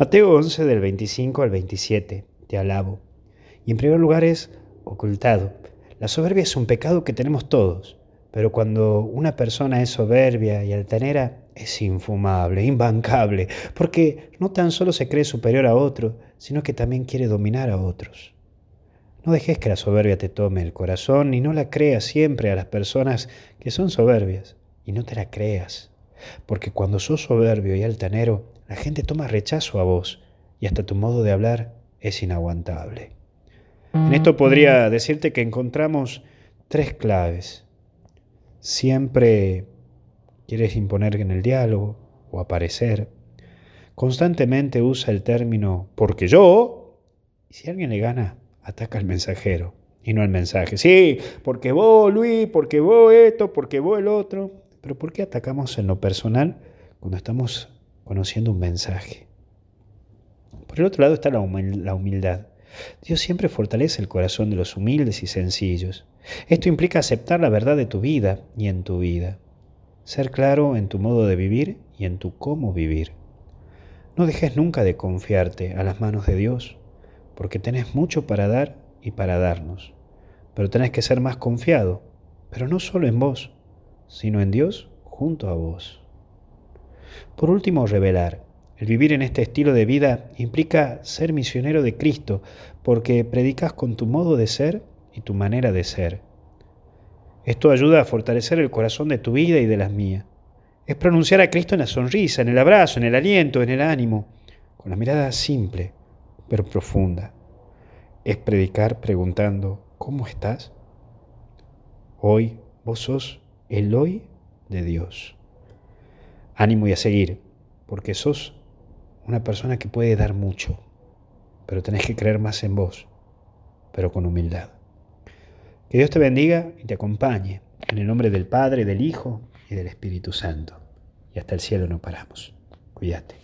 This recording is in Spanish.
Mateo 11 del 25 al 27, te alabo. Y en primer lugar es ocultado. La soberbia es un pecado que tenemos todos, pero cuando una persona es soberbia y altanera, es infumable, imbancable, porque no tan solo se cree superior a otro, sino que también quiere dominar a otros. No dejes que la soberbia te tome el corazón y no la creas siempre a las personas que son soberbias, y no te la creas, porque cuando sos soberbio y altanero, la gente toma rechazo a vos y hasta tu modo de hablar es inaguantable. En esto podría decirte que encontramos tres claves. Siempre quieres imponer en el diálogo o aparecer. Constantemente usa el término porque yo. Y si alguien le gana, ataca al mensajero y no al mensaje. Sí, porque vos, Luis, porque vos esto, porque vos el otro. Pero ¿por qué atacamos en lo personal cuando estamos conociendo un mensaje? Por el otro lado está la humildad. Dios siempre fortalece el corazón de los humildes y sencillos. Esto implica aceptar la verdad de tu vida y en tu vida. Ser claro en tu modo de vivir y en tu cómo vivir. No dejes nunca de confiarte a las manos de Dios porque tenés mucho para dar y para darnos. Pero tenés que ser más confiado, pero no solo en vos, sino en Dios junto a vos. Por último, revelar. El vivir en este estilo de vida implica ser misionero de Cristo, porque predicas con tu modo de ser y tu manera de ser. Esto ayuda a fortalecer el corazón de tu vida y de las mías. Es pronunciar a Cristo en la sonrisa, en el abrazo, en el aliento, en el ánimo, con la mirada simple, pero profunda. Es predicar preguntando, ¿cómo estás? Hoy vos sos el hoy de Dios. Ánimo y a seguir, porque sos una persona que puede dar mucho, pero tenés que creer más en vos, pero con humildad. Que Dios te bendiga y te acompañe, en el nombre del Padre, del Hijo y del Espíritu Santo. Y hasta el cielo no paramos. Cuídate.